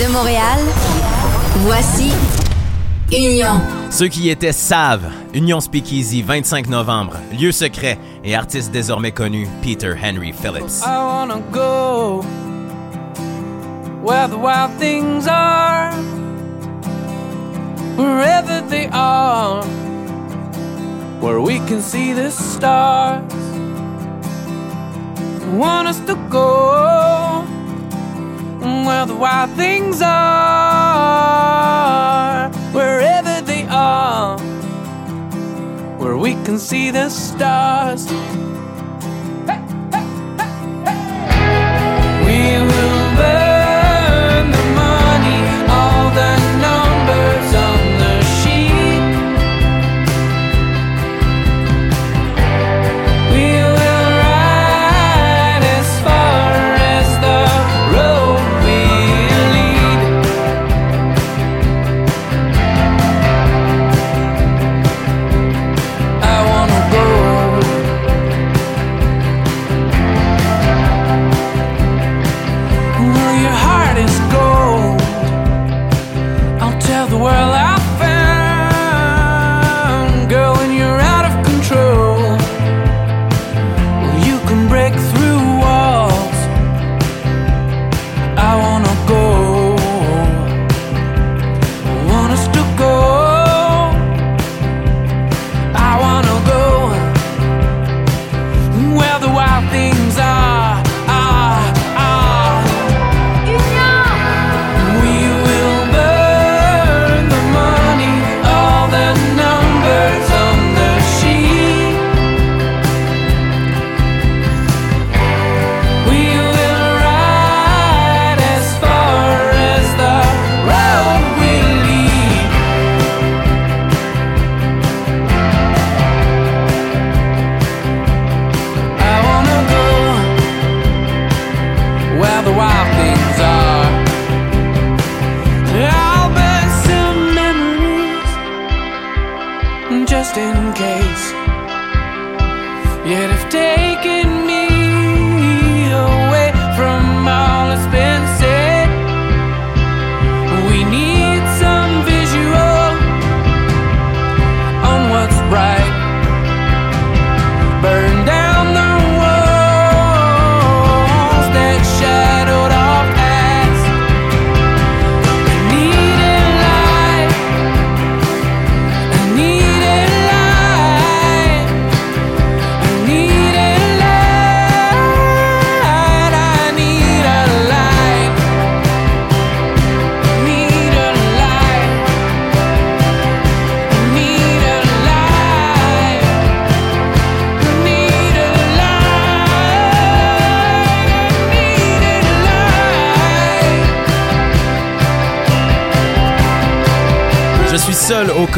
De Montréal, voici Union. Ceux qui y étaient savent. Union Speakeasy, 25 novembre. Lieu secret et artiste désormais connu, Peter Henry Phillips. I wanna go where the wild things are, wherever they are, where we can see the stars. I want us to go where the wild things are, wherever they are, where we can see the stars.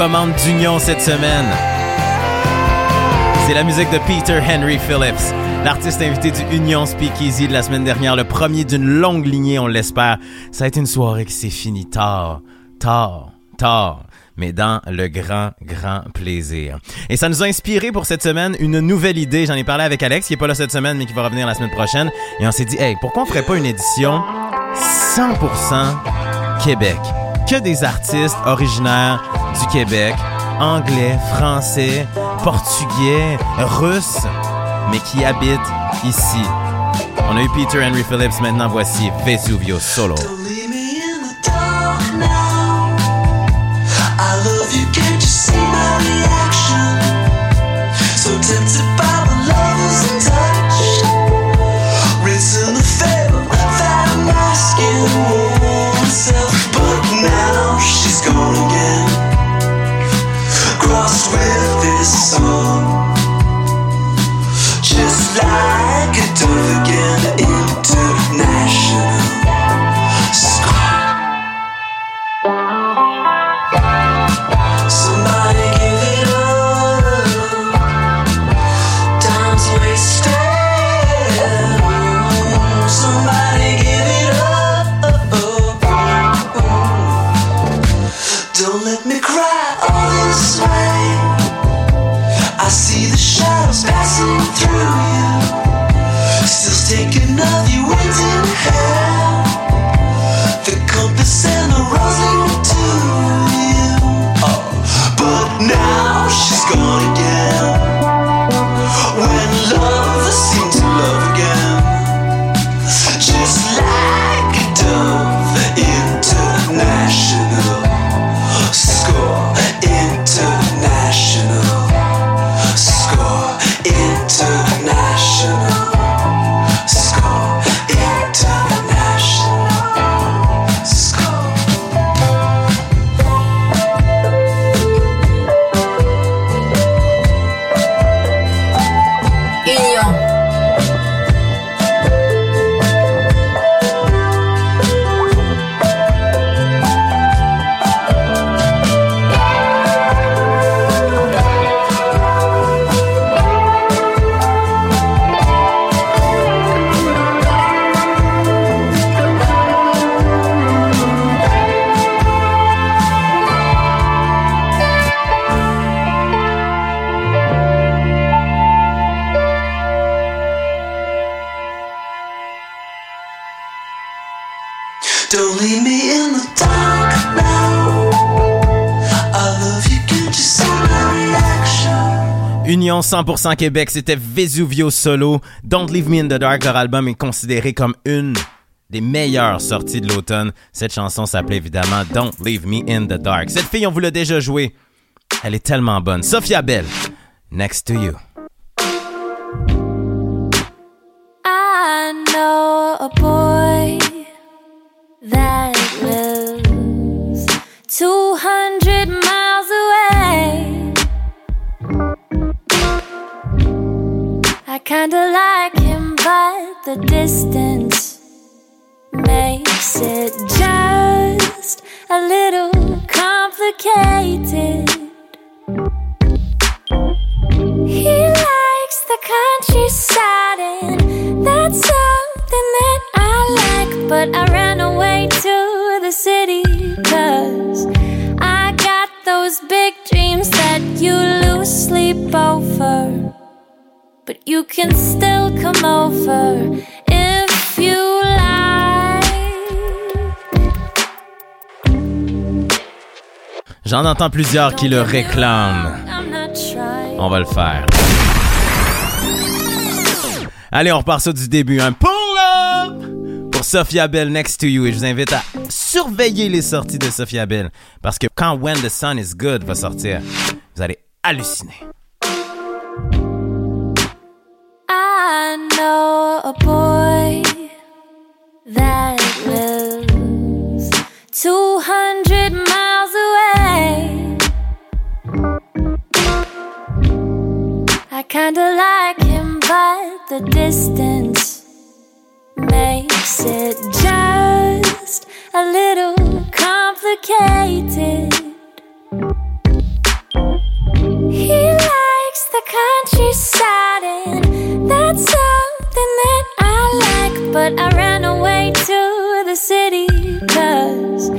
Commandes d'Union cette semaine. C'est la musique de Peter Henry Phillips, l'artiste invité du Union Speakeasy de la semaine dernière, le premier d'une longue lignée, on l'espère. Ça a été une soirée qui s'est finie tard, tard, tard mais dans le grand, grand plaisir. Et ça nous a inspiré pour cette semaine une nouvelle idée. J'en ai parlé avec Alex, qui est pas là cette semaine, mais qui va revenir la semaine prochaine. Et on s'est dit, hey, pourquoi on ferait pas une édition 100% Québec? Que des artistes originaires du Québec, anglais, français, portugais, russes, mais qui habitent ici. On a eu Peter Henry Phillips, maintenant voici Vesuvio Solo. 100% Québec, c'était Vesuvio Solo. Don't Leave Me in the Dark, leur album est considéré comme une des meilleures sorties de l'automne. Cette chanson s'appelait évidemment Don't Leave Me in the Dark. Cette fille, on vous l'a déjà jouée. Elle est tellement bonne. Sophia Bell, Next to You. I know a boy that lives 200 kinda like him, but the distance makes it just a little complicated. He likes the countryside, and that's something that I like. But I ran away to the city, cause I got those big dreams that you lose sleep over. But you can still come over if you like. J'en entends plusieurs qui le réclament. On va le faire. Allez, on repart ça du début. Un pull-up pour Sophia Bell Next to You. Et je vous invite à surveiller les sorties de Sophia Bell. Parce que quand When the Sun is Good va sortir, vous allez halluciner. I know a boy that lives 200 miles away. I kinda like him, but the distance makes it just a little complicated. He the countryside, and that's something that I like. But I ran away to the city, cause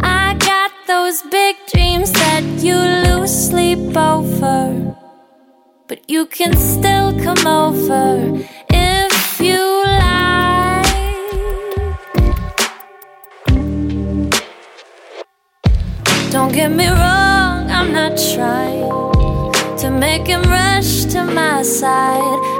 I got those big dreams that you lose sleep over. But you can still come over if you like. Don't get me wrong, I'm not trying to make him rush to my side.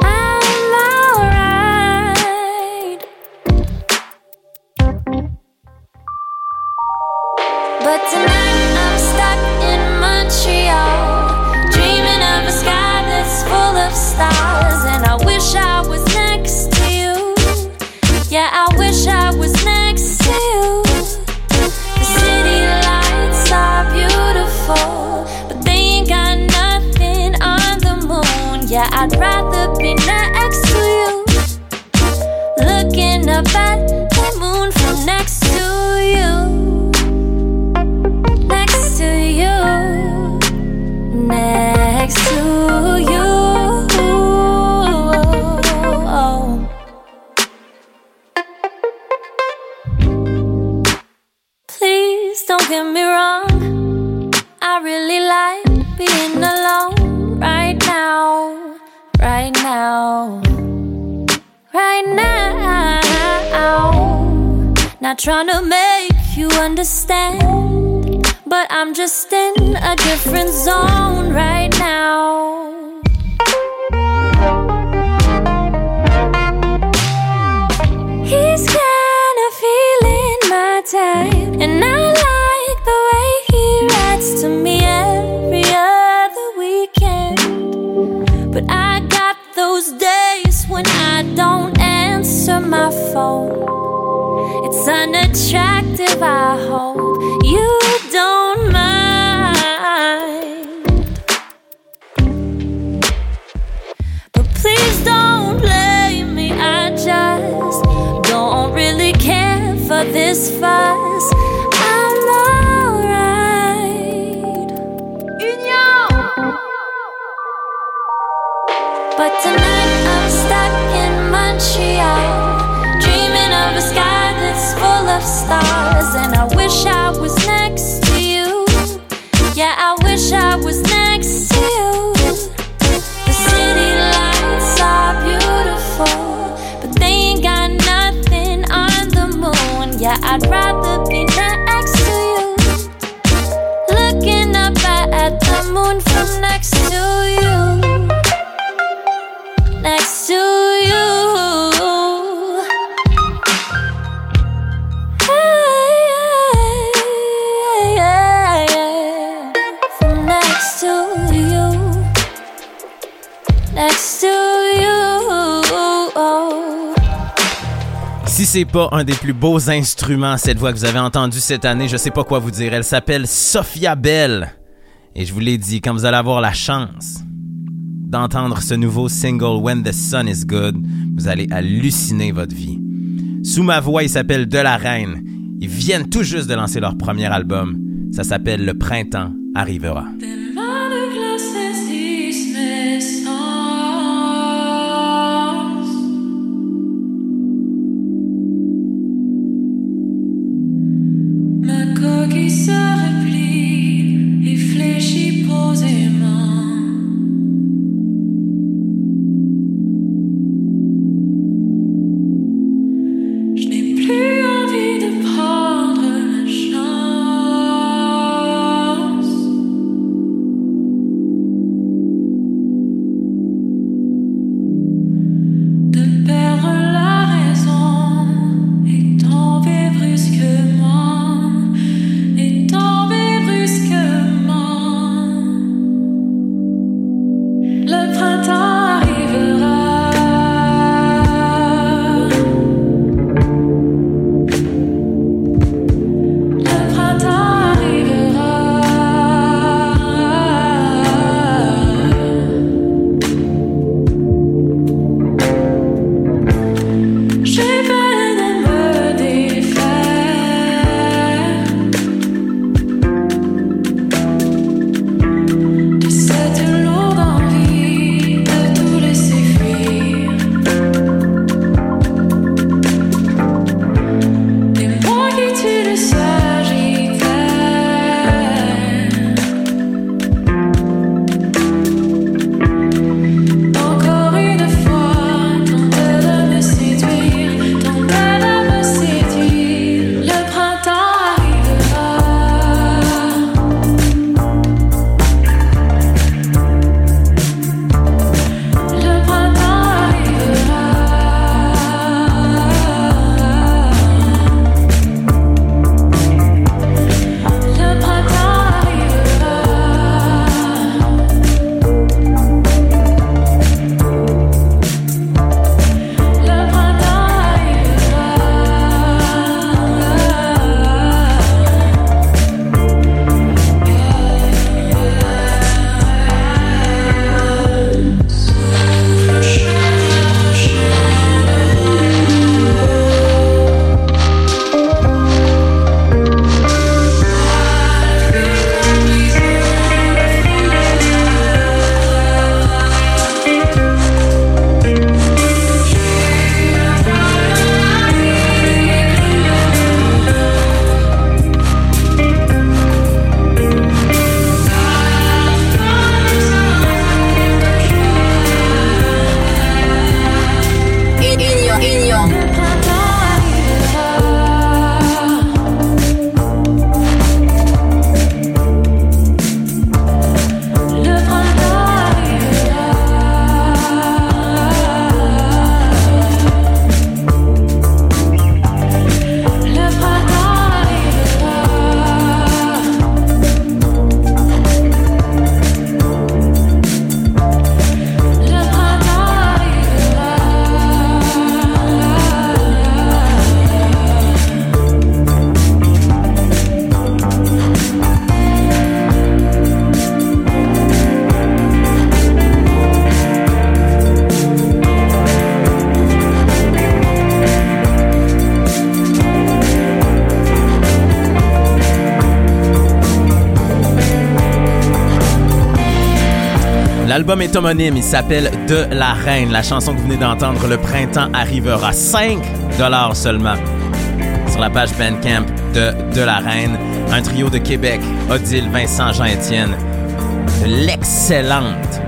Get me wrong. I really like being alone right now. Right now. Right now. Not trying to make you understand. But I'm just in a different zone right now. He's kinda feeling my type, and I like the way he writes to me every other weekend. But I got those days when I don't answer my phone. It's unattractive, I hope you don't mind. But please don't blame me, I just don't really care for this fuss. wish I was c'est pas un des plus beaux instruments, cette voix que vous avez entendue cette année, je sais pas quoi vous dire. Elle s'appelle Sophia Bell. Et je vous l'ai dit, quand vous allez avoir la chance d'entendre ce nouveau single When the Sun is Good, vous allez halluciner votre vie. Sous ma voix, il s'appelle De la Reine. Ils viennent tout juste de lancer leur premier album. Ça s'appelle Le printemps arrivera. Ma coquille L'album est il s'appelle De la Reine. La chanson que vous venez d'entendre, Le printemps arrivera. 5 dollars seulement sur la page Bandcamp de De la Reine. Un trio de Québec, Odile, Vincent, Jean-Étienne. De l'excellente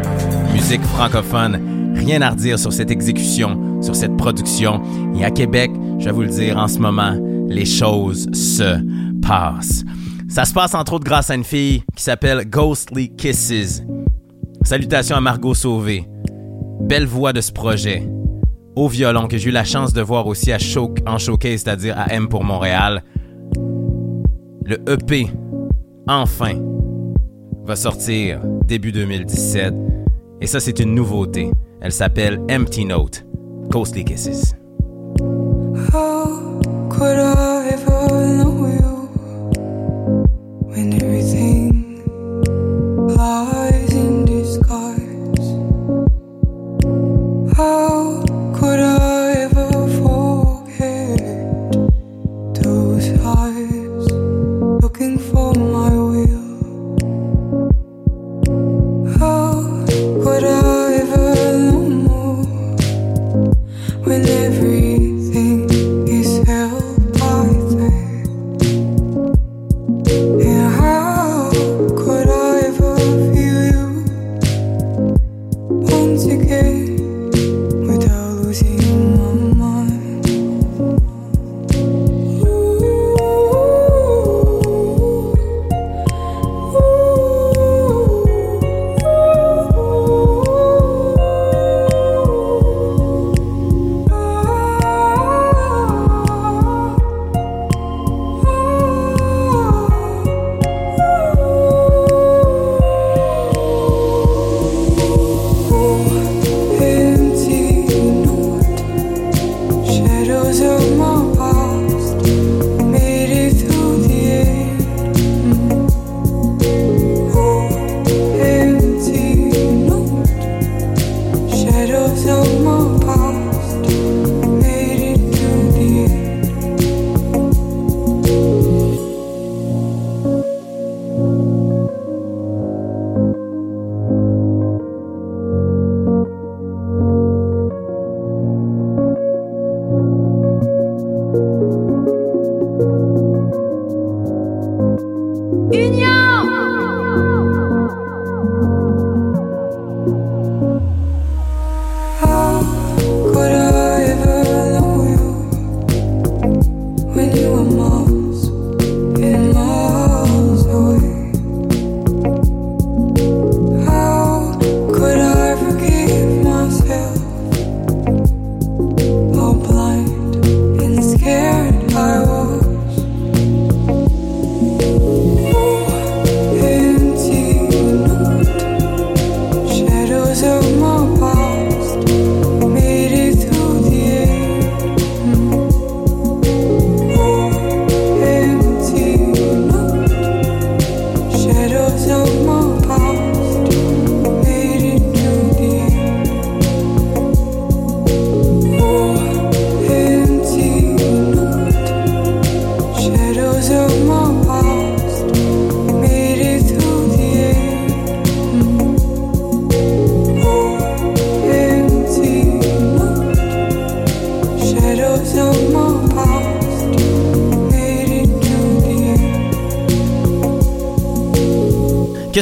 musique francophone. Rien à redire sur cette exécution, sur cette production. Et à Québec, je vais vous le dire en ce moment, les choses se passent. Ça se passe entre autres grâce à une fille qui s'appelle Ghostly Kisses. Salutations à Margot Sauvé. Belle voix de ce projet. Au violon que j'ai eu la chance de voir aussi à en showcase, c'est-à-dire à M pour Montréal. Le EP, enfin, va sortir début 2017. Et ça, c'est une nouveauté. Elle s'appelle Empty Note. Ghostly Kisses.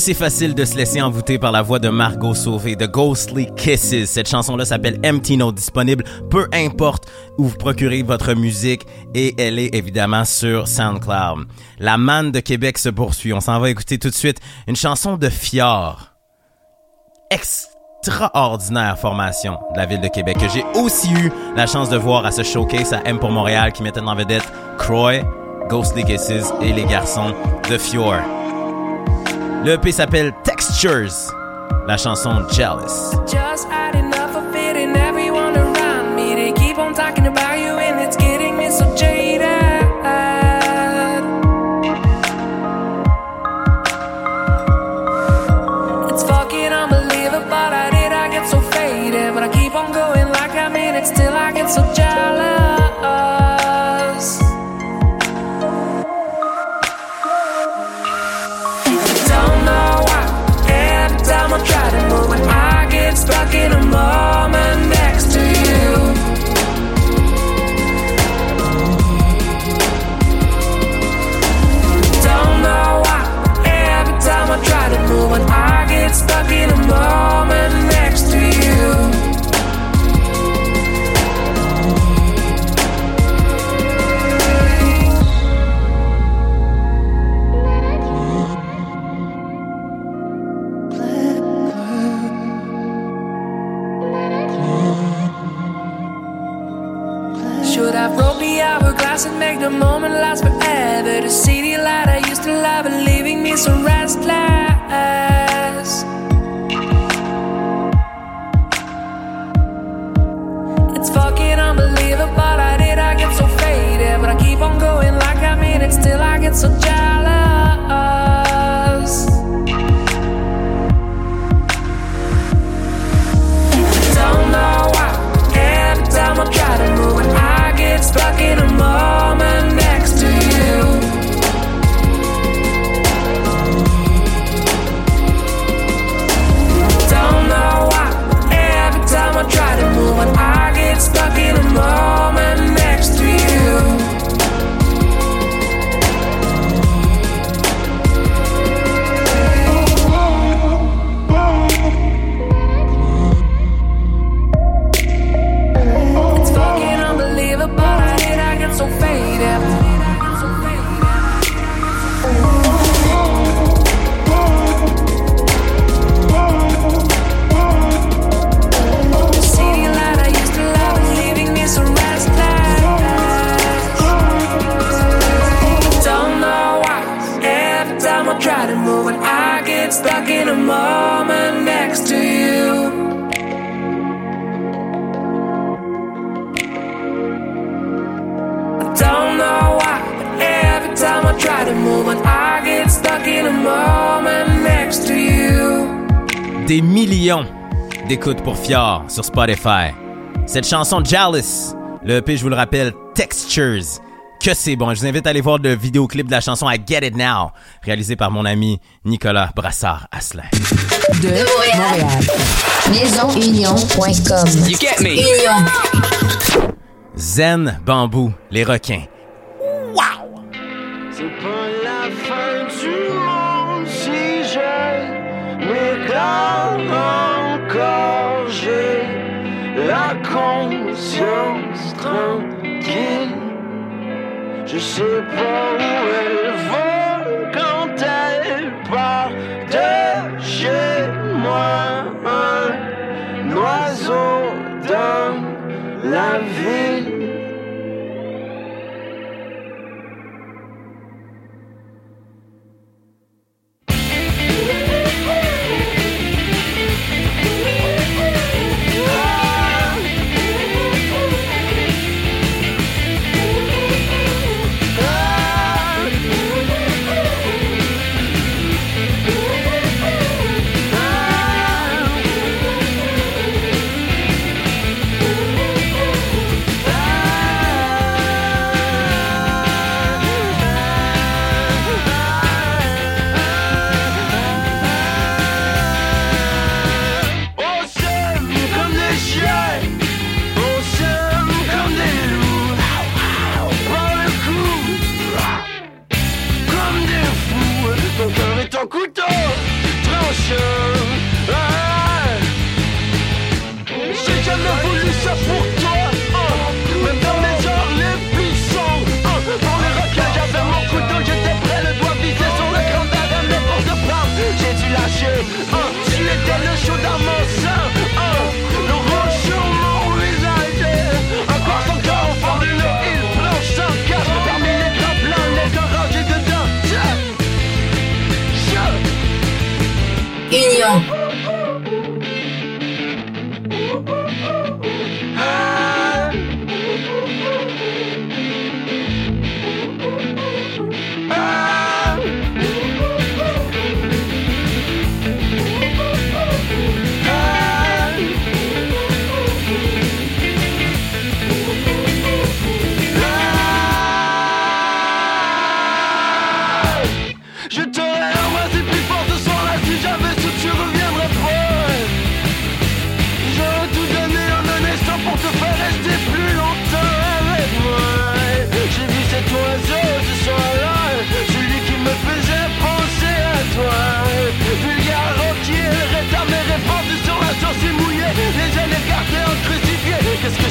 C'est facile de se laisser envoûter par la voix de Margot Sauvé de Ghostly Kisses. Cette chanson-là s'appelle Empty Note, disponible peu importe où vous procurez votre musique et elle est évidemment sur SoundCloud. La manne de Québec se poursuit. On s'en va écouter tout de suite une chanson de Fior. Extraordinaire formation de la ville de Québec que j'ai aussi eu la chance de voir à ce showcase à M pour Montréal qui mettait en vedette Croy, Ghostly Kisses et les garçons de Fior. Le EP s'appelle Textures. La chanson Jealous. Just had enough of it and everyone around me. They keep on talking about tomorrow. Should I broke the hourglass and make the moment last forever? The city the light I used to love, and leaving me so restless. It's fucking unbelievable. I did, I get so faded, but I keep on going like I mean it. Still, I get so jealous. Des millions d'écoutes pour Fior sur Spotify. Cette chanson Jealous, le EP, je vous le rappelle, Textures. Que c'est bon. Je vous invite à aller voir le vidéoclip de la chanson I Get It Now, réalisé par mon ami Nicolas Brassard-Asselin. De Montréal. Maisonunion.com. You get me? Union. Zen Bambou, les requins. C'est pas la fin du conscience tranquille. Je sais pas où elle va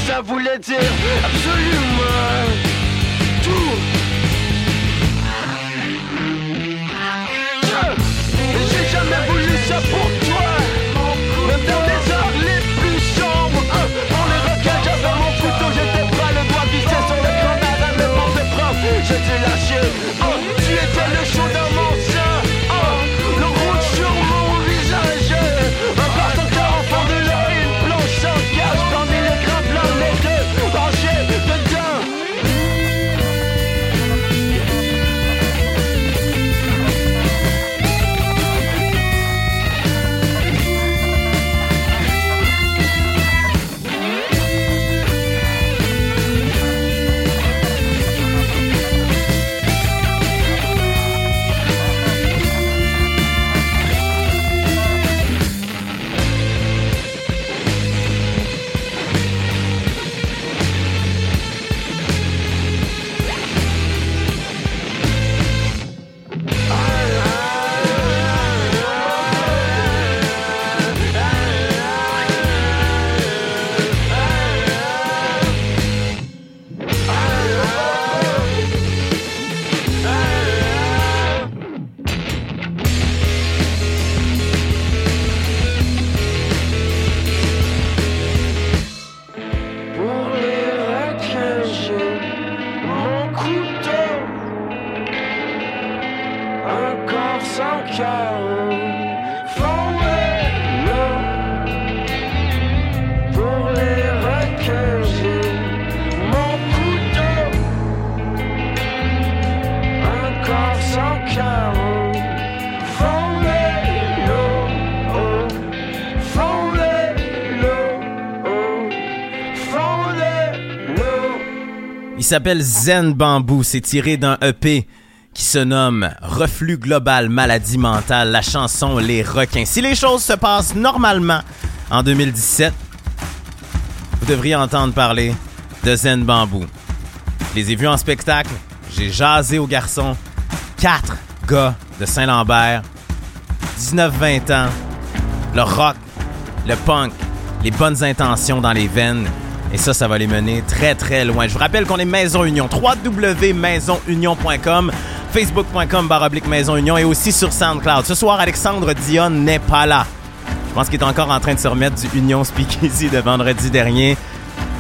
ça voulait dire absolument tout. J'ai jamais voulu ça pour toi, même dans les heures les plus sombres. On les requins, j'avais mon couteau, j'étais pas le doigt vissé sur le grand arrêt, mais pour te prendre, j'étais lâché. Oh, tu étais le chaud dans mon Il s'appelle Zen Bamboo. C'est tiré d'un EP qui se nomme Reflux global maladie mentale, la chanson Les requins. Si les choses se passent normalement en 2017, vous devriez entendre parler de Zen Bamboo. Je les ai vus en spectacle, j'ai jasé aux garçons. Quatre gars de Saint-Lambert, 19-20 ans, le rock, le punk, les bonnes intentions dans les veines. Et ça, ça va les mener très, très loin. Je vous rappelle qu'on est Maison Union. www.maisonunion.com, facebook.com baroblique Maison Union et aussi sur SoundCloud. Ce soir, Alexandre Dion n'est pas là. Je pense qu'il est encore en train de se remettre du Union Speakeasy de vendredi dernier.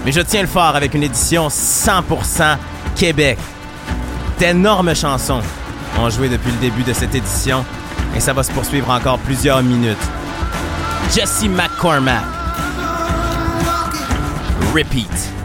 Mais je tiens le fort avec une édition 100% Québec. D'énormes chansons ont joué depuis le début de cette édition et ça va se poursuivre encore plusieurs minutes. Jesse McCormack. Repeat.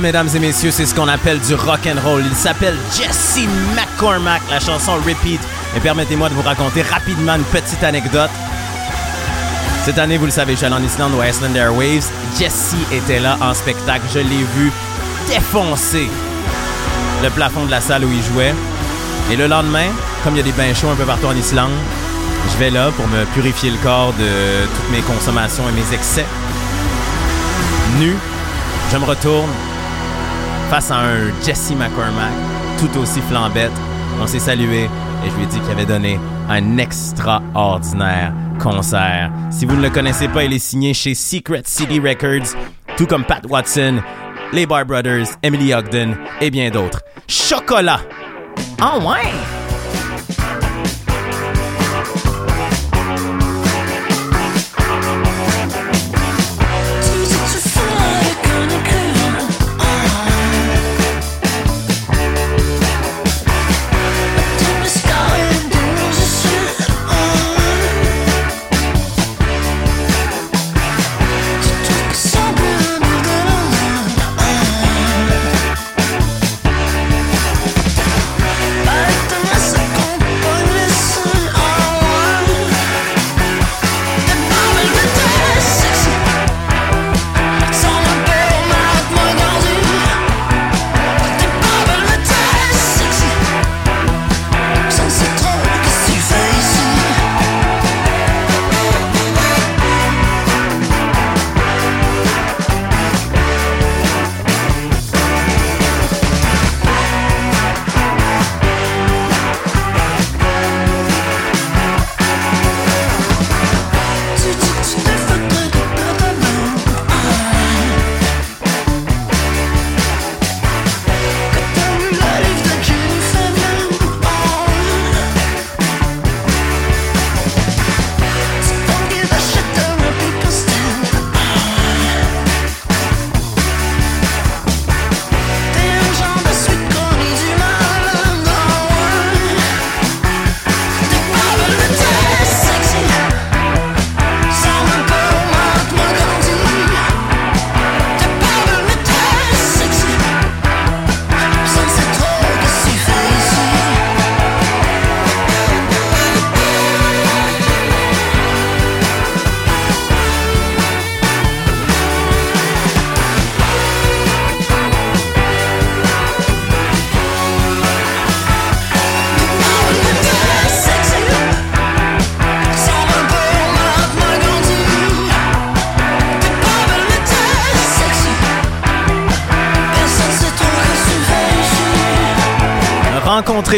Mesdames et messieurs, c'est ce qu'on appelle du rock and roll. Il s'appelle Jesse McCormack, la chanson Repeat. Et permettez-moi de vous raconter rapidement une petite anecdote. Cette année, vous le savez, je suis allé en Islande au Iceland Airwaves. Jesse était là en spectacle. Je l'ai vu défoncer le plafond de la salle où il jouait. Et le lendemain, comme il y a des bains chauds un peu partout en Islande, je vais là pour me purifier le corps de toutes mes consommations et mes excès. Nu, je me retourne face à un Jesse McCormack, tout aussi flambette. On s'est salué et je lui ai dit qu'il avait donné un extraordinaire concert. Si vous ne le connaissez pas, il est signé chez Secret City Records, tout comme Pat Watson, les Bar Brothers, Emily Ogden et bien d'autres. Chocolat! Oh ouais!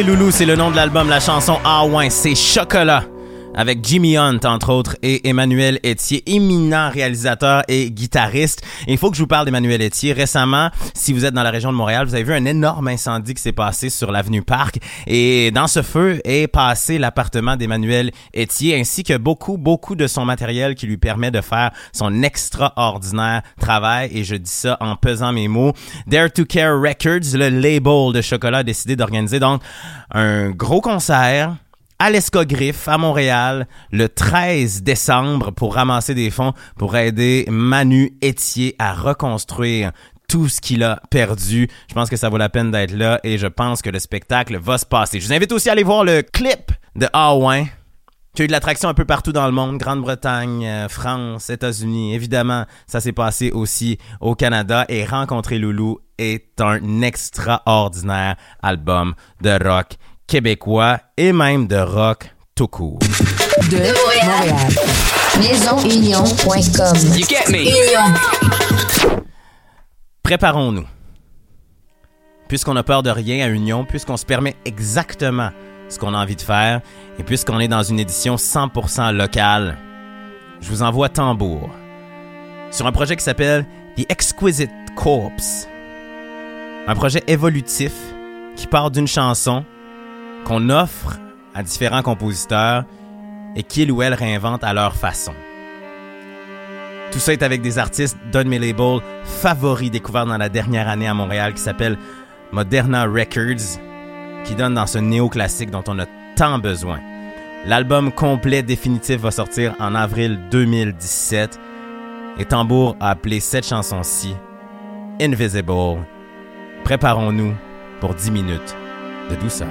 Loulou, c'est le nom de l'album. La chanson Ah ouais, c'est Chocolat. Avec Jimmy Hunt, entre autres, et Emmanuel Etier, éminent réalisateur et guitariste. Il faut que je vous parle d'Emmanuel Etier. Récemment, si vous êtes dans la région de Montréal, vous avez vu un énorme incendie qui s'est passé sur l'avenue Parc. Et dans ce feu est passé l'appartement d'Emmanuel Etier, ainsi que beaucoup, beaucoup de son matériel qui lui permet de faire son extraordinaire travail. Et je dis ça en pesant mes mots. Dare to Care Records, le label de chocolat, a décidé d'organiser donc un gros concert à l'Escogriffe à Montréal le 13 décembre pour ramasser des fonds pour aider Manu Etier à reconstruire tout ce qu'il a perdu. Je pense que ça vaut la peine d'être là et je pense que le spectacle va se passer. Je vous invite aussi à aller voir le clip de Aouin qui a eu de l'attraction un peu partout dans le monde, Grande-Bretagne, euh, France, États-Unis. Évidemment, ça s'est passé aussi au Canada et Rencontrer Loulou est un extraordinaire album de rock québécois et même de rock tout court. de Montréal. MaisonUnion.com. You get me? Préparons-nous. Puisqu'on a peur de rien à Union, puisqu'on se permet exactement ce qu'on a envie de faire, et puisqu'on est dans une édition 100% locale, je vous envoie tambour sur un projet qui s'appelle The Exquisite Corpse. Un projet évolutif qui part d'une chanson qu'on offre à différents compositeurs et qu'ils ou elles réinventent à leur façon. Tout ça est avec des artistes d'un de mes labels favoris découverts dans la dernière année à Montréal qui s'appelle Moderna Records, qui donne dans ce néoclassique dont on a tant besoin. L'album complet définitif va sortir en avril 2017 et Tambour a appelé cette chanson-ci Invisible. Préparons-nous pour 10 minutes de douceur.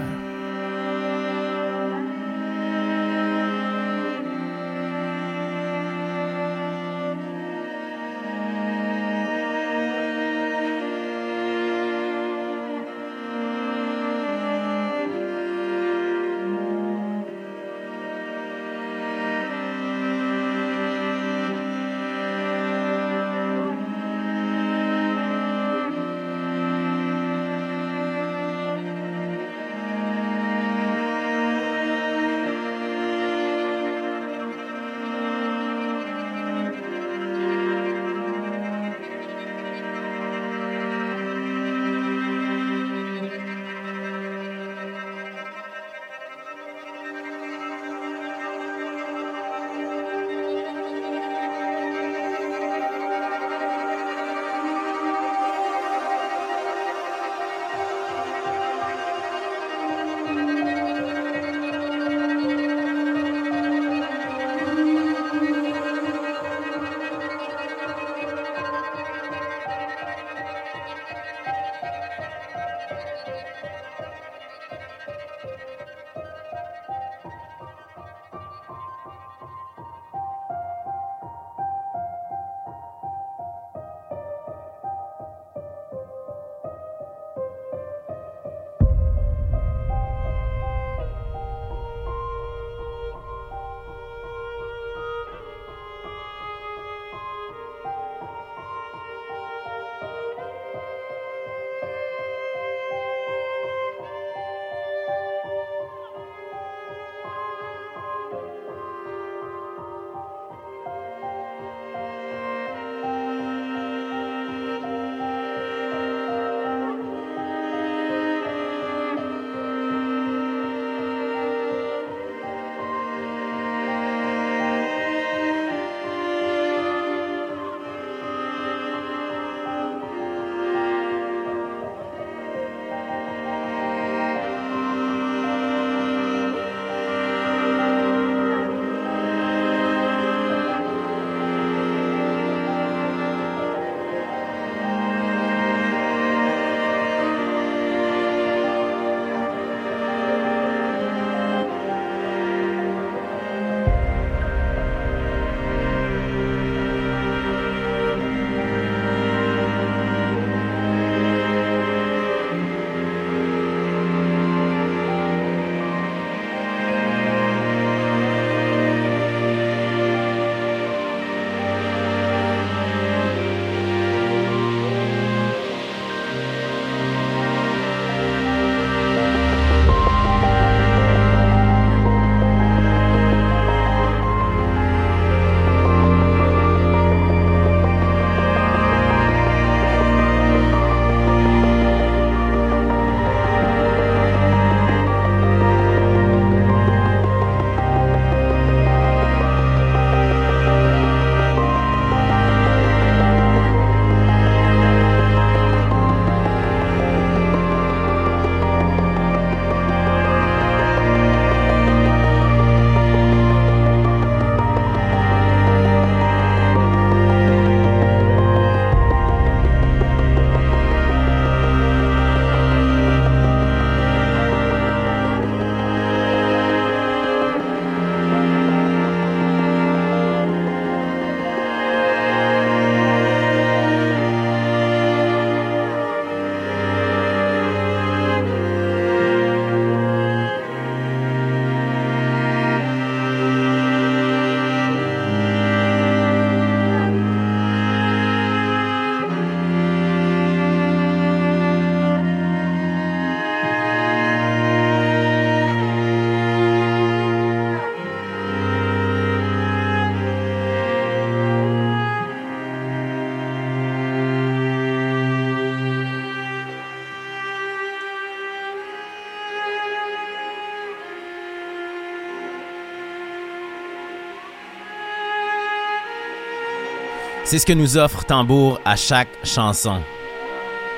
C'est ce que nous offre Tambour à chaque chanson.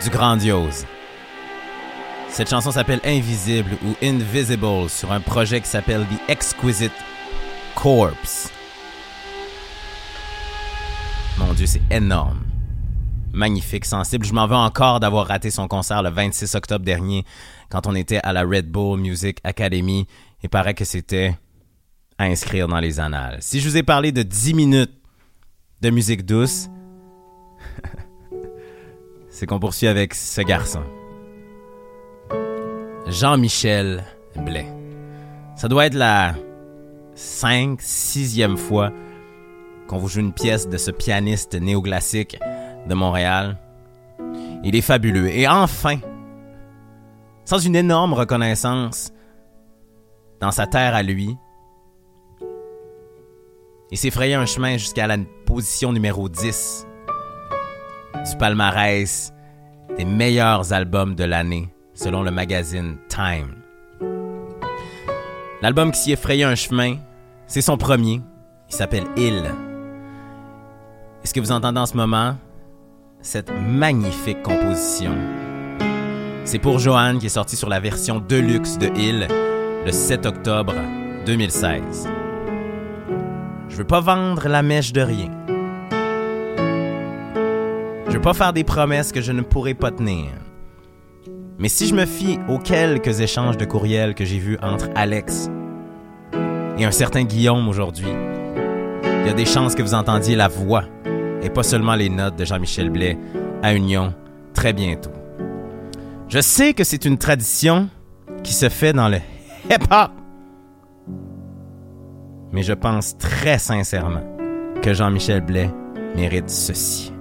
Du grandiose. Cette chanson s'appelle Invisible ou Invisible sur un projet qui s'appelle The Exquisite Corpse. Mon Dieu, c'est énorme. magnifique, sensible. Je m'en veux encore d'avoir raté son concert le 26 octobre dernier quand on était à la Red Bull Music Academy. Il paraît que c'était à inscrire dans les annales. Si je vous ai parlé de 10 minutes de musique douce, c'est qu'on poursuit avec ce garçon. Jean-Michel Blais. Ça doit être la 5, 6e fois qu'on vous joue une pièce de ce pianiste néoclassique de Montréal. Il est fabuleux. Et enfin, sans une énorme reconnaissance dans sa terre à lui, s'est frayé un chemin jusqu'à la position numéro 10 du palmarès des meilleurs albums de l'année selon le magazine Time. L'album qui s'y est frayé un chemin, c'est son premier. Il s'appelle Il. Et ce que vous entendez en ce moment, cette magnifique composition, c'est pour Joanne qui est sortie sur la version deluxe de Il le 7 octobre 2016. Je veux pas vendre la mèche de rien. Je veux pas faire des promesses que je ne pourrai pas tenir. Mais si je me fie aux quelques échanges de courriels que j'ai vus entre Alex et un certain Guillaume aujourd'hui, il y a des chances que vous entendiez la voix et pas seulement les notes de Jean-Michel Blais à Union très bientôt. Je sais que c'est une tradition qui se fait dans le hip-hop, mais je pense très sincèrement que Jean-Michel Blais mérite ceci.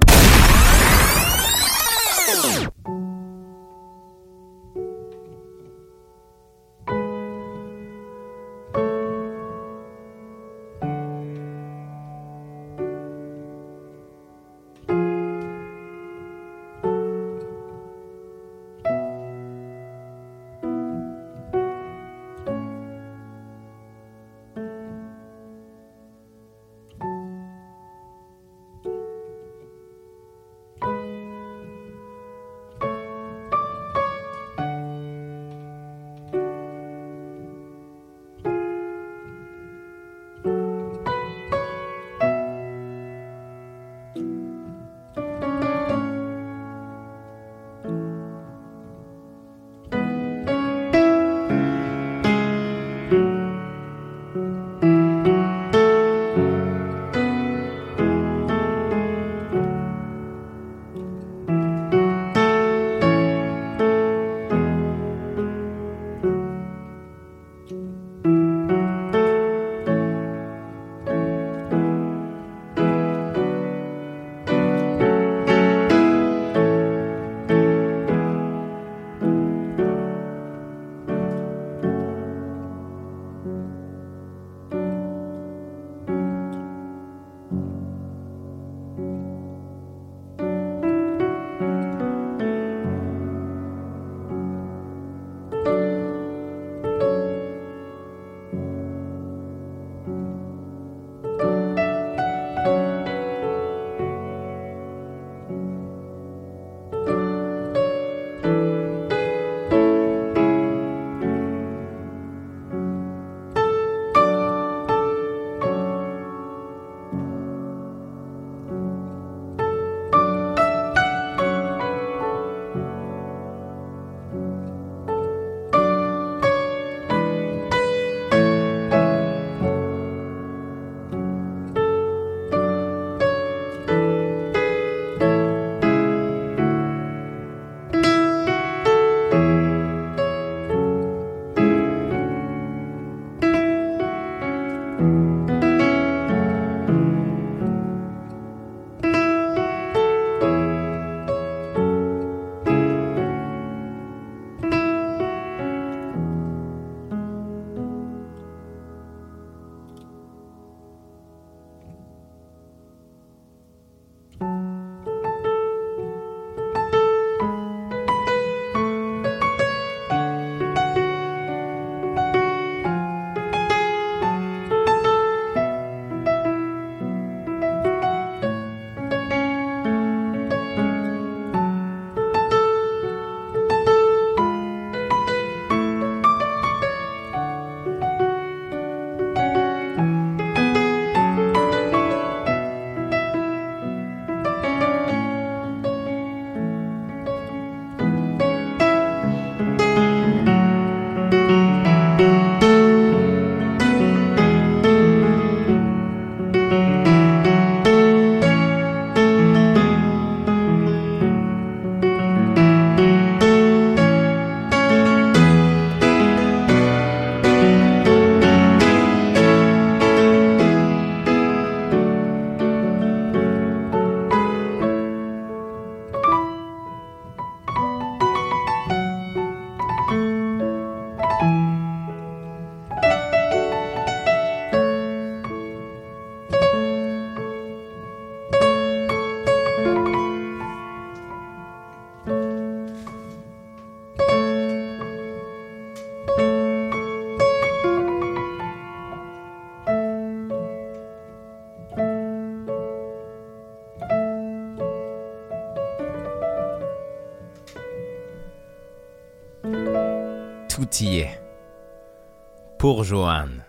Pour Joanne.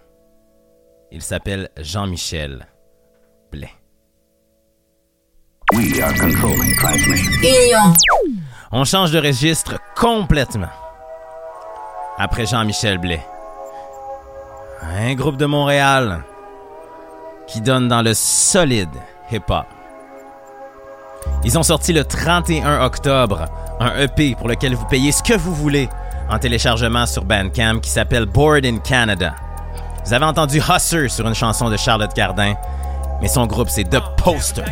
Il s'appelle Jean-Michel Blais. On change de registre complètement. Après Jean-Michel Blais. Un groupe de Montréal qui donne dans le solide hip-hop. Ils ont sorti le 31 octobre un EP pour lequel vous payez ce que vous voulez en téléchargement sur Bandcamp qui s'appelle Board in Canada. Vous avez entendu Husser sur une chanson de Charlotte Cardin, mais son groupe c'est The fatty.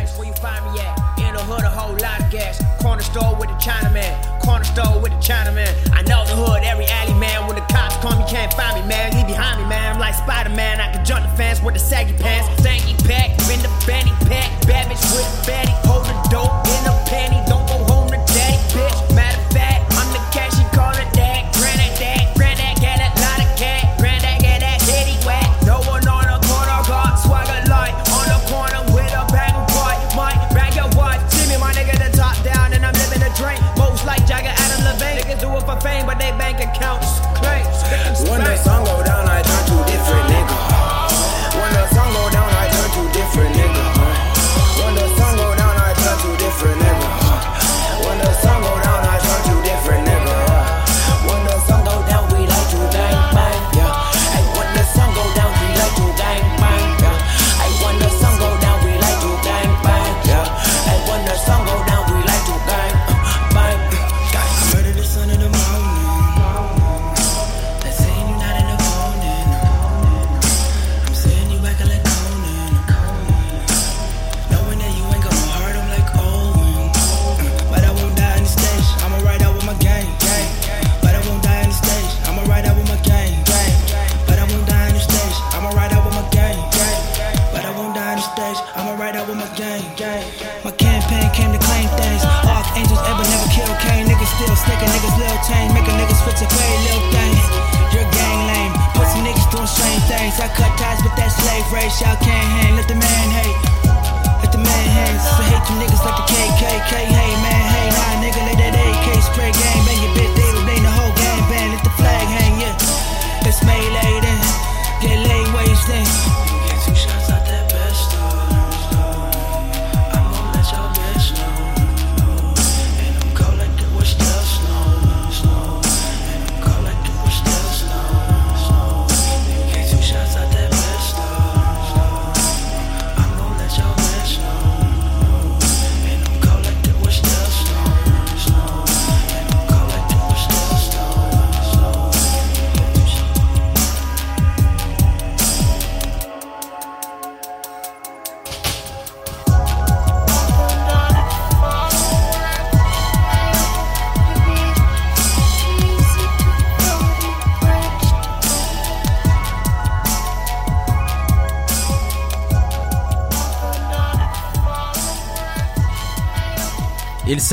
It's a very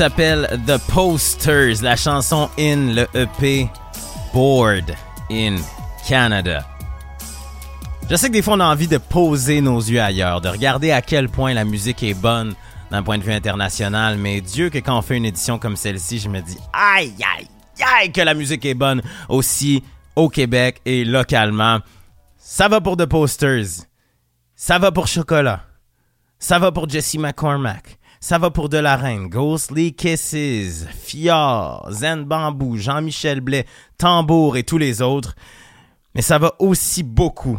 s'appelle The Posters, la chanson in le EP Board in Canada. Je sais que des fois on a envie de poser nos yeux ailleurs, de regarder à quel point la musique est bonne d'un point de vue international, mais Dieu que quand on fait une édition comme celle-ci, je me dis aïe aïe aïe que la musique est bonne aussi au Québec et localement. Ça va pour The Posters. Ça va pour Chocolat. Ça va pour Jesse McCormack. Ça va pour De La Reine, Ghostly Kisses, Fior, Zen Bambou, Jean-Michel Blais, Tambour et tous les autres. Mais ça va aussi beaucoup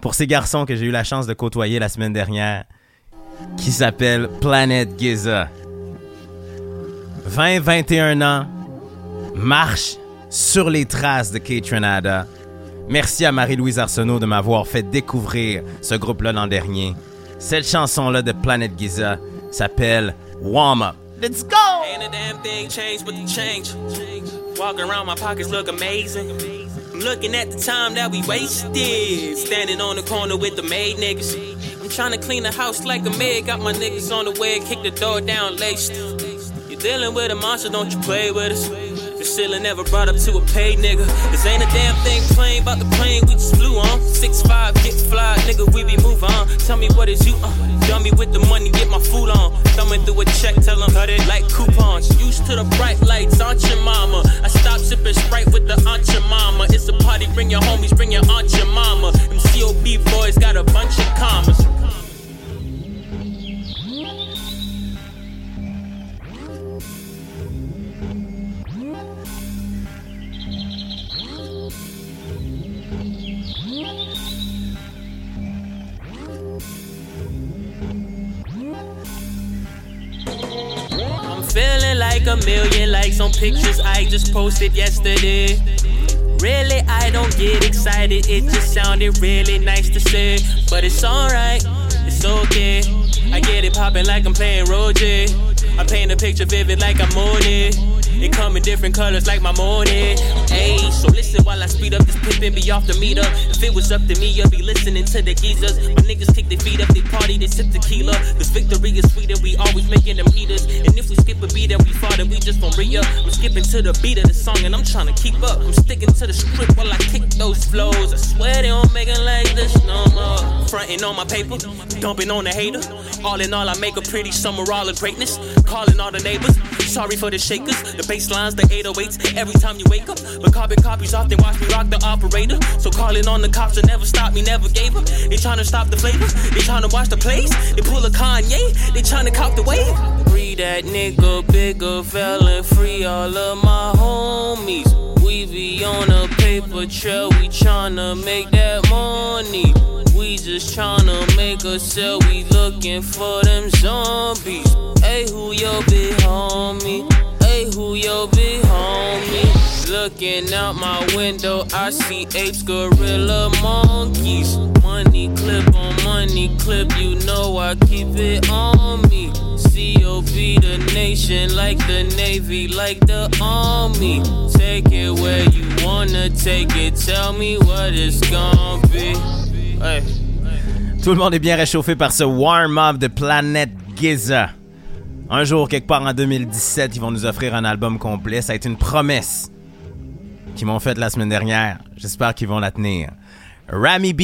pour ces garçons que j'ai eu la chance de côtoyer la semaine dernière, qui s'appellent Planet Giza. 20-21 ans, marche sur les traces de Kate Renada. Merci à Marie-Louise Arsenault de m'avoir fait découvrir ce groupe-là l'an dernier. Cette chanson-là de Planet Giza s'appelle Warm Up. Let's go! Ain't a damn thing changed but the change. Walking around, my pockets look amazing. I'm looking at the time that we wasted. Standing on the corner with the maid niggas. I'm trying to clean the house like a maid. Got my niggas on the way, kick the door down laced. You're dealing with a monster, don't you play with us. Shit'll never brought up to a paid nigga. This ain't a damn thing plain about the plane we just flew on. Six five, get fly, nigga, we be move on. Tell me what is you on? Uh, dummy with the money, get my food on. Thumbing through a check, tell them cut it like coupons. Used to the bright lights, aunt your mama. I stop sipping Sprite with the aunt your mama. It's a party, bring your homies, bring your aunt your mama. Them COB boys got a bunch of commas. Million likes on pictures I just posted yesterday. Really, I don't get excited. It just sounded really nice to say. But it's alright, it's okay. I get it poppin' like I'm playing Roger. I paint a picture vivid like I'm. It come in different colors like my morning. Hey, so listen while I speed up this pimp and be off the meter. If it was up to me, I'd be listening to the geezers. My niggas kick their feet up, they party, they sip tequila. This victory is sweet and we always making them heaters. And if we skip a beat and we fall, then we just gon' re up. I'm skipping to the beat of the song and I'm trying to keep up. I'm sticking to the script while I kick those flows. I swear they don't make it like this no more. Frontin' on my paper, dumping on the hater. All in all, I make a pretty summer all of greatness. Calling all the neighbors, sorry for the shakers, the bass lines, the 808s. Every time you wake up, but carbon copies off, they watch me rock the operator. So calling on the cops to never stop me, never gave up. They tryna stop the flavor, they tryna watch the plays. They pull a Kanye, they tryna cop the wave. Free that nigga, bigger felon, free all of my homies. We be on a paper trail, we tryna make that money. We just tryna make a sale, we looking for them zombies. Hey, who your big homie? Your big homie? Looking out my window, I see apes, gorilla, monkeys. Money clip on money clip, you know I keep it on me. COB the nation, like the Navy, like the Army. Take it where you wanna take it, tell me what it's gonna be. Hey. Tout le monde est bien réchauffé par ce warm-up de Planet Giza. Un jour, quelque part en 2017, ils vont nous offrir un album complet. Ça a été une promesse qu'ils m'ont faite la semaine dernière. J'espère qu'ils vont la tenir. Rami B,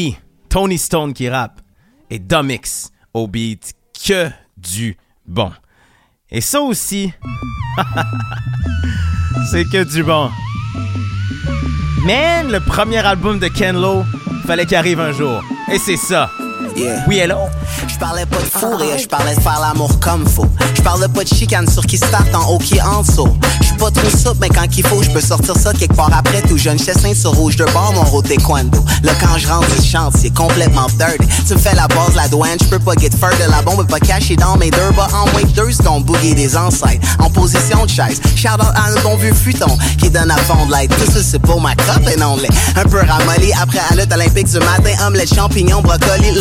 Tony Stone qui rappe et Domix au beat. Que du bon. Et ça aussi, c'est que du bon. Man, le premier album de Ken Lo, fallait qu'il arrive un jour. Et c'est ça. Yeah. Oui, hello? Je parlais pas de fourrer, je parlais de faire l'amour comme faut. Je parlais pas de chicane sur qui start en haut qui en dessous. Je suis pas trop souple, mais quand qu'il faut, je peux sortir ça quelque part après tout jeune. J'étais ceinture rouge de bord, mon road taekwondo. Là, quand je rentre du chantier, complètement dirty. Tu me fais la base, la douane, je peux pas get fur de la bombe, est pas cachée dans mes deux bas. En moins de deux secondes, boogie des ancêtres. En position de chaise. Shout out à un bon vieux futon qui donne à fond de l'aide. Tout ça, c'est pour ma crotte et non. Un peu ramolli après lutte olympique du matin. Omelette, champignons, brocoli,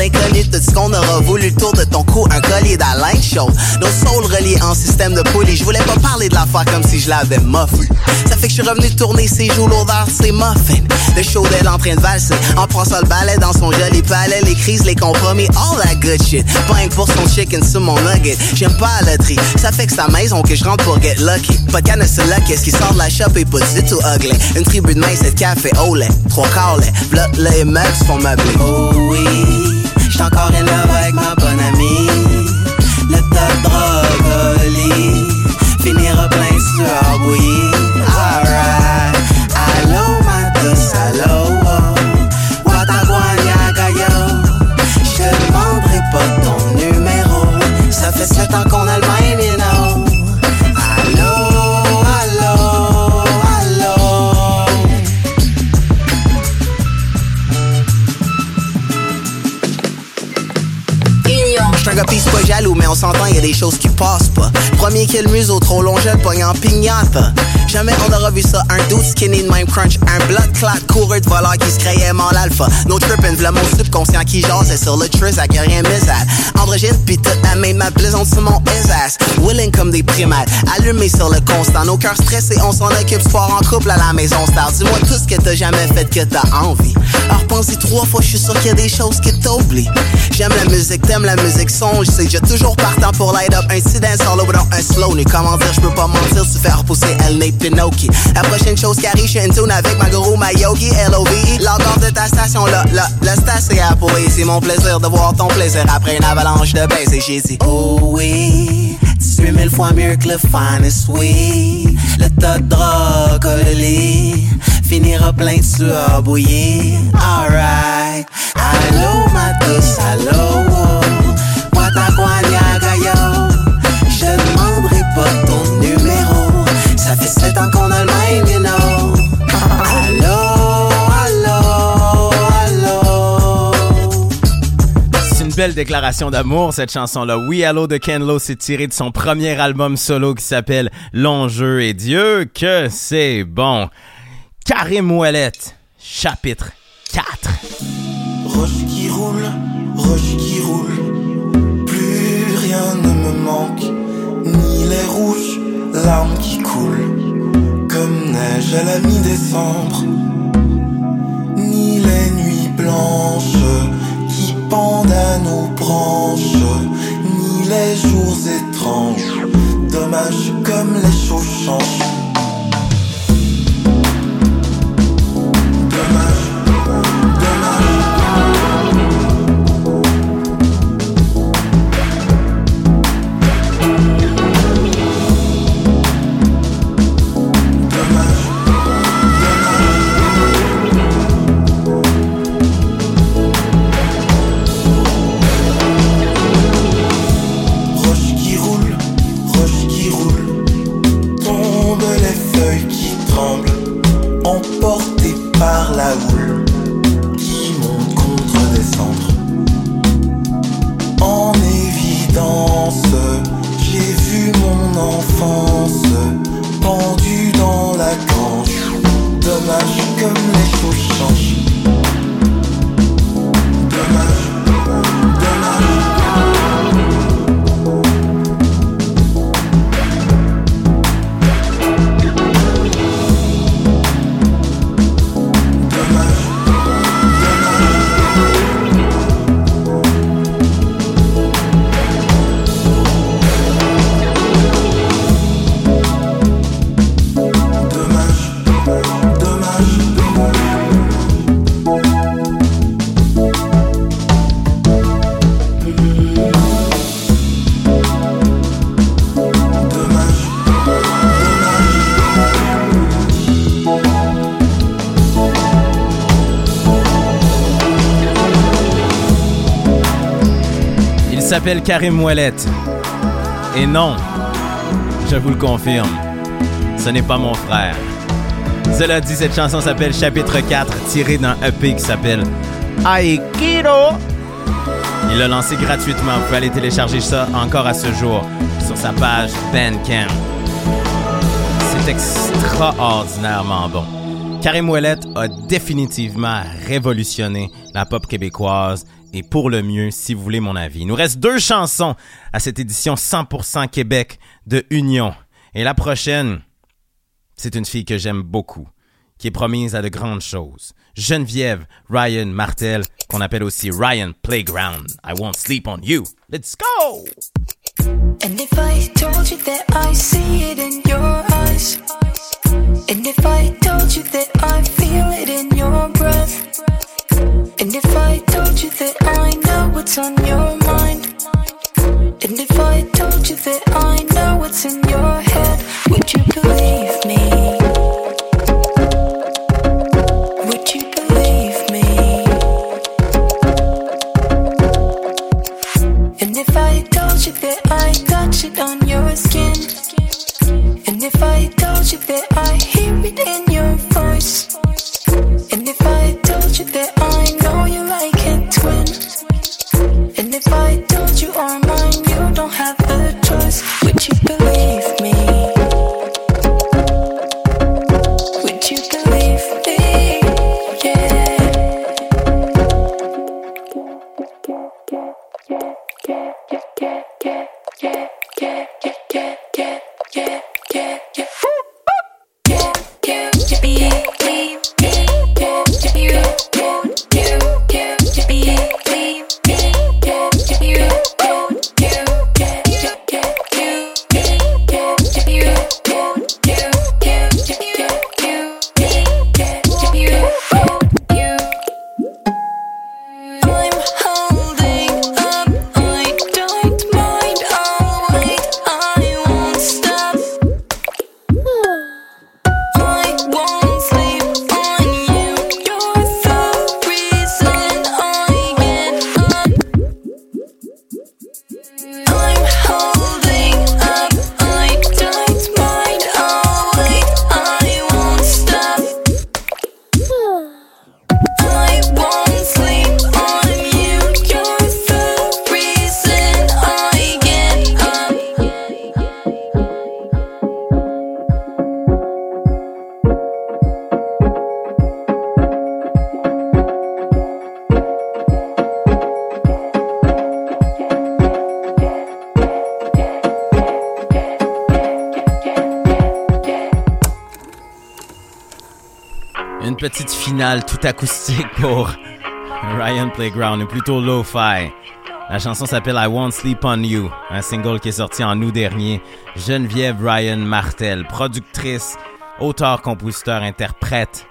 Tout ce qu'on aura voulu le tour de ton cou, un collier d'Alain chaude. Nos souls reliés en système de poulie. Je voulais pas parler de l'affaire comme si je l'avais muffé. Ça fait que je suis revenu tourner ces jours l'odeur, c'est muffin. Le show d'elle en train de valser. En passant le balai dans son joli palais. Les crises, les compromis, all that good shit. Pas pour son chicken sur mon nugget. J'aime pas la loterie. Ça fait que à maison que je rentre pour get lucky. Pas de canne là, qu'est-ce qui sort de la shop et pas du tout ugly? Une tribu de main, c'est café au lait. Trois quarts lait. Là, les mecs font meubler. Oh oui. Encore in love avec ma bonne amie. Le tas de Kill museau, trop long, je le pogne en pignata. Jamais on aura vu ça, un dude skinny de même crunch, un blood clot coureur de voleur qui se créait mal alpha. No trippin', v'là mon subconscient qui jasait sur le trizac, y'a rien misade. Androgyne pis toute la même ma plaisante sur mon ass. Willing comme des primates, allumé sur le constant. Nos cœurs stressés, on s'en occupe, soir en couple à la maison star. Dis-moi tout ce que t'as jamais fait que t'as envie. Alors pense-y trois fois, je suis sûr qu'il y a des choses que t'oublies. J'aime la musique, t'aimes la musique, songe, c'est j'ai toujours partant pour light up petit dance solo dans un slow nu. Comment dire, je peux pas mentir, se faire pousser El Nate Pinocchio. La prochaine chose qui arrive, je suis tune avec ma guru, ma yogi, L.O.V.E. L'ordre de ta station, là, là, c'est assez à. C'est mon plaisir de voir ton plaisir après une avalanche de baisse. Et j'ai dit, oh oui, 18 000 fois mieux que le finest, oui. Le tas de drogue, au lit, finira plein de sueur bouillie. Alright, allô, ma douce, allô. Wataguanya yo. Je demanderai pas ton numéro. Ça fait sept ans qu'on a le même, belle déclaration d'amour, cette chanson-là. We Hello de Ken Lo, c'est tiré de son premier album solo qui s'appelle L'enjeu et Dieu, que c'est bon. Karim Ouellette, chapitre 4. Roche qui roule, roche qui roule, plus rien ne me manque, ni les rouges larmes qui coulent, comme neige à la mi-décembre, ni les nuits blanches qui pendent à nos branches, ni les jours étranges, dommage comme les choses changent. S'appelle Karim Ouellette. Et non, je vous le confirme, ce n'est pas mon frère. Cela dit, cette chanson s'appelle Chapitre 4, tirée d'un EP qui s'appelle Aikido. Il l'a lancé gratuitement. Vous pouvez aller télécharger ça encore à ce jour sur sa page Bandcamp. C'est extraordinairement bon. Karim Ouellette a définitivement révolutionné la pop québécoise et pour le mieux, si vous voulez mon avis. Il nous reste deux chansons à cette édition 100% Québec de Union. Et la prochaine, c'est une fille que j'aime beaucoup, qui est promise à de grandes choses. Geneviève Ryan Martel, qu'on appelle aussi Ryan Playground. I won't sleep on you. Let's go! And if I told you that I see it in your eyes, and if I told you that I feel it in your breath, and if I told you that I know what's on your mind, and if I told you that I know what's in your head, would you believe me? Would you believe me? And if I told you that I touch it on your skin, and if I told you that I hear it in your voice, acoustique pour Ryan Playground, ou plutôt lo-fi. La chanson s'appelle I Won't Sleep on You, un single qui est sorti en août dernier. Geneviève Ryan Martel, productrice, auteur, compositeur, interprète,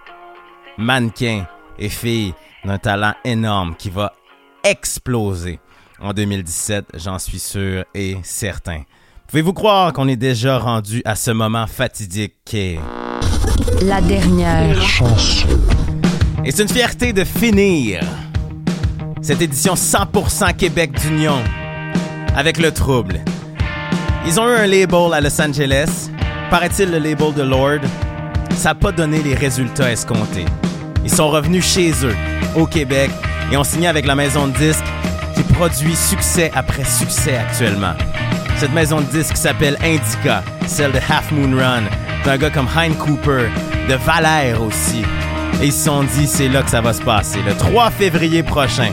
mannequin et fille d'un talent énorme qui va exploser en 2017, j'en suis sûr et certain. Pouvez-vous croire qu'on est déjà rendu à ce moment fatidique qu'est La dernière chanson. Et c'est une fierté de finir cette édition 100% Québec d'Union avec le trouble. Ils ont eu un label à Los Angeles, paraît-il le label de Lord. Ça n'a pas donné les résultats escomptés. Ils sont revenus chez eux, au Québec, et ont signé avec la maison de disques qui produit succès après succès actuellement. Cette maison de disques s'appelle Indica, celle de Half Moon Run, d'un gars comme Hein Cooper, de Valère aussi. Et ils se sont dit, c'est là que ça va se passer, le 3 février prochain.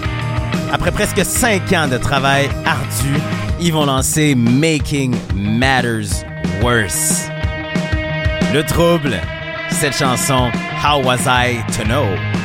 Après presque 5 ans de travail ardu, ils vont lancer Making Matters Worse. Le trouble, cette chanson How Was I to Know?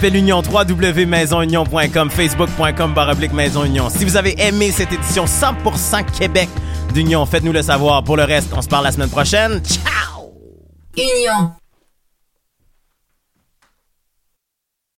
S'appelle Union 3 maisonunion.com, facebook.com baroblique Maison Union. Si vous avez aimé cette édition 100% Québec d'Union, faites-nous le savoir. Pour le reste, on se parle la semaine prochaine. Ciao! Union.